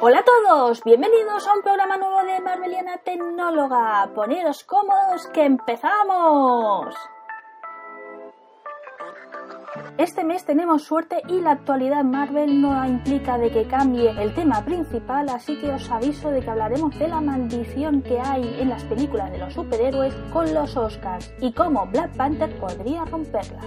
Hola a todos, bienvenidos a un programa nuevo de Marveliana Tecnóloga. Poneros cómodos que empezamos. Este mes tenemos suerte y la actualidad Marvel no implica de que cambie el tema principal, así que os aviso de que hablaremos de la maldición que hay en las películas de los superhéroes con los Oscars y cómo Black Panther podría romperla.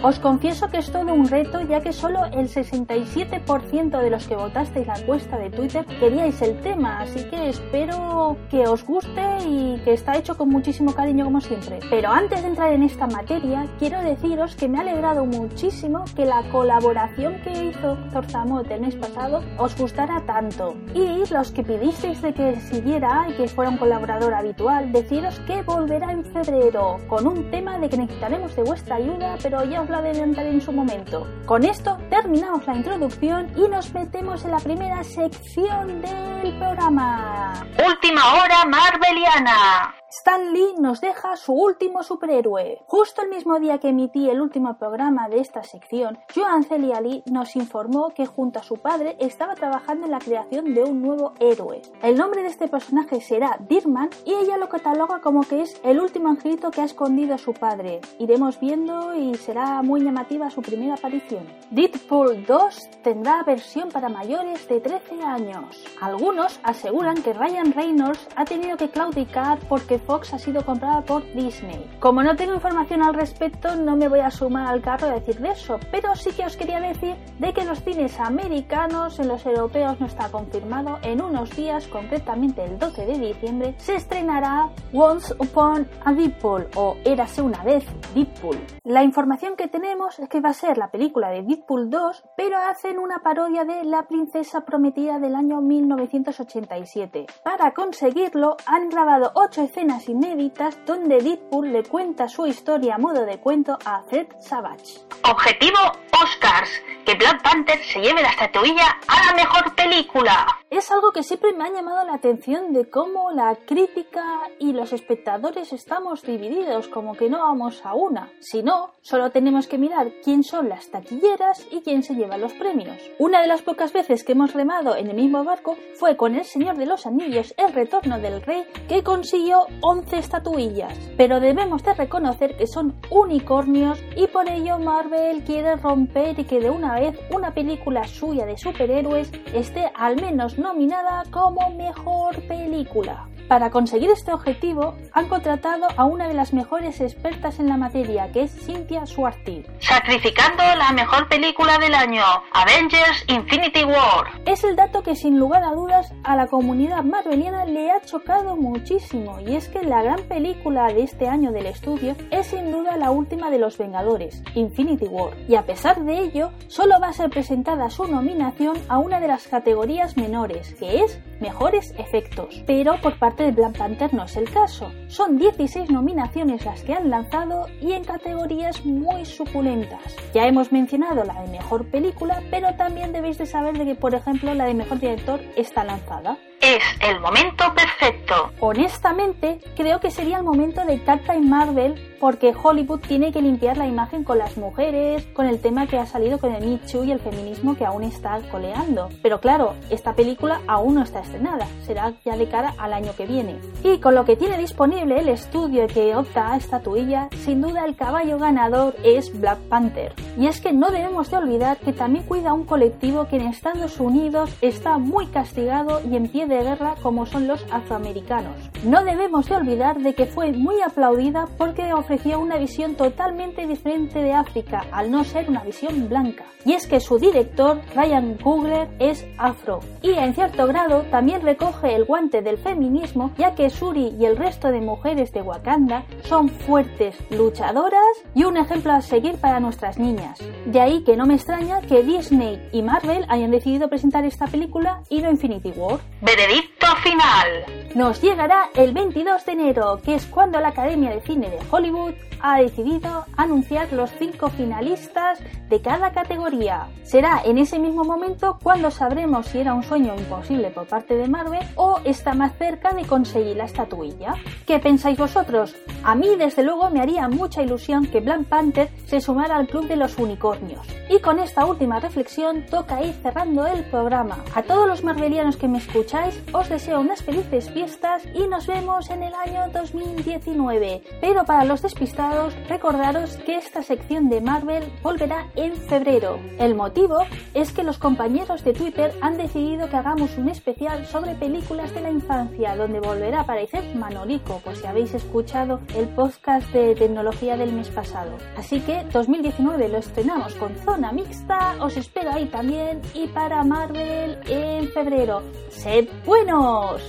Os confieso que es todo un reto ya que solo el 67% de los que votasteis la encuesta de Twitter queríais el tema, así que espero que os guste y que está hecho con muchísimo cariño como siempre. Pero antes de entrar en esta materia, quiero deciros que me ha alegrado muchísimo que la colaboración que hizo Zorzamot el mes pasado os gustara tanto. Y los que pidisteis de que siguiera y que fuera un colaborador habitual, deciros que volverá en febrero con un tema de que necesitaremos de vuestra ayuda, pero ya os lo adelantaré en su momento. Con esto terminamos la introducción y nos metemos en la primera sección del programa. Última hora Marveliana. Stan Lee nos deja su último superhéroe. Justo el mismo día que emití el último programa de esta sección, Joan Celia Lee nos informó que junto a su padre estaba trabajando en la creación de un nuevo héroe. El nombre de este personaje será Dirman y ella lo cataloga como que es el último angelito que ha escondido a su padre. Iremos viendo y será muy llamativa su primera aparición. Deadpool 2 tendrá versión para mayores de 13 años. Algunos aseguran que Ryan Reynolds ha tenido que claudicar porque Fox ha sido comprada por Disney. Como no tengo información al respecto, no me voy a sumar al carro a decir de eso, pero sí que os quería decir de que los cines americanos, en los europeos no está confirmado, en unos días, concretamente el 12 de diciembre, se estrenará Once Upon a Deadpool o Érase una vez Deadpool. La información que tenemos es que va a ser la película de Deadpool 2, pero hacen una parodia de La princesa prometida del año 1987. Para conseguirlo han grabado 8 escenas inéditas donde Deadpool le cuenta su historia a modo de cuento a Fred Savage. Objetivo Oscars, que Black Panther se lleve la estatuilla a la mejor película. Es algo que siempre me ha llamado la atención de cómo la crítica y los espectadores estamos divididos, como que no vamos a una. Si no, solo tenemos que mirar quién son las taquilleras y quién se lleva los premios. Una de las pocas veces que hemos remado en el mismo barco fue con El Señor de los Anillos, El Retorno del Rey, que consiguió 11 estatuillas. Pero debemos de reconocer que son unicornios y por ello Marvel quiere romper y que de una vez una película suya de superhéroes esté al menos nominada como mejor película. Para conseguir este objetivo, han contratado a una de las mejores expertas en la materia, que es Cynthia Swarty. Sacrificando la mejor película del año, Avengers Infinity War. Es el dato que sin lugar a dudas a la comunidad marveliana le ha chocado muchísimo, y es que la gran película de este año del estudio es sin duda la última de los Vengadores, Infinity War, y a pesar de ello, solo va a ser presentada su nominación a una de las categorías menores, que es Mejores Efectos. Pero por parte de Black Panther no es el caso. Son 16 nominaciones las que han lanzado y en categorías muy suculentas. Ya hemos mencionado la de mejor película, pero también debéis de saber de que, por ejemplo, la de mejor director está lanzada. Es el momento perfecto. Honestamente, creo que sería el momento de Captain Marvel porque Hollywood tiene que limpiar la imagen con las mujeres, con el tema que ha salido con el Me Too y el feminismo que aún está coleando. Pero claro, esta película aún no está estrenada, será ya de cara al año que viene. Y con lo que tiene disponible el estudio que opta a estatuilla, sin duda el caballo ganador es Black Panther. Y es que no debemos de olvidar que también cuida un colectivo que en Estados Unidos está muy castigado y en de guerra como son los afroamericanos. No debemos de olvidar de que fue muy aplaudida porque ofrecía una visión totalmente diferente de África, al no ser una visión blanca. Y es que su director, Ryan Coogler, es afro. Y en cierto grado también recoge el guante del feminismo, ya que Shuri y el resto de mujeres de Wakanda son fuertes, luchadoras y un ejemplo a seguir para nuestras niñas. De ahí que no me extraña que Disney y Marvel hayan decidido presentar esta película y no Infinity War. Veredicto final. Nos llegará el 22 de enero, que es cuando la Academia de Cine de Hollywood ha decidido anunciar los cinco finalistas de cada categoría. Será en ese mismo momento cuando sabremos si era un sueño imposible por parte de Marvel o está más cerca de conseguir la estatuilla. ¿Qué pensáis vosotros? A mí desde luego me haría mucha ilusión que Black Panther se sumara al club de los unicornios. Y con esta última reflexión toca ir cerrando el programa. A todos los marvelianos que me escucháis, os deseo unas felices fiestas y nos vemos en el año 2019. Pero para los despistados, recordaros que esta sección de Marvel volverá en febrero. El motivo es que los compañeros de Twitter han decidido que hagamos un especial sobre películas de la infancia, donde volverá a aparecer Manolico, pues si habéis escuchado el podcast de tecnología del mes pasado. Así que 2019 lo estrenamos con zona mixta, os espero ahí también y para Marvel en febrero. ¡Sed buenos!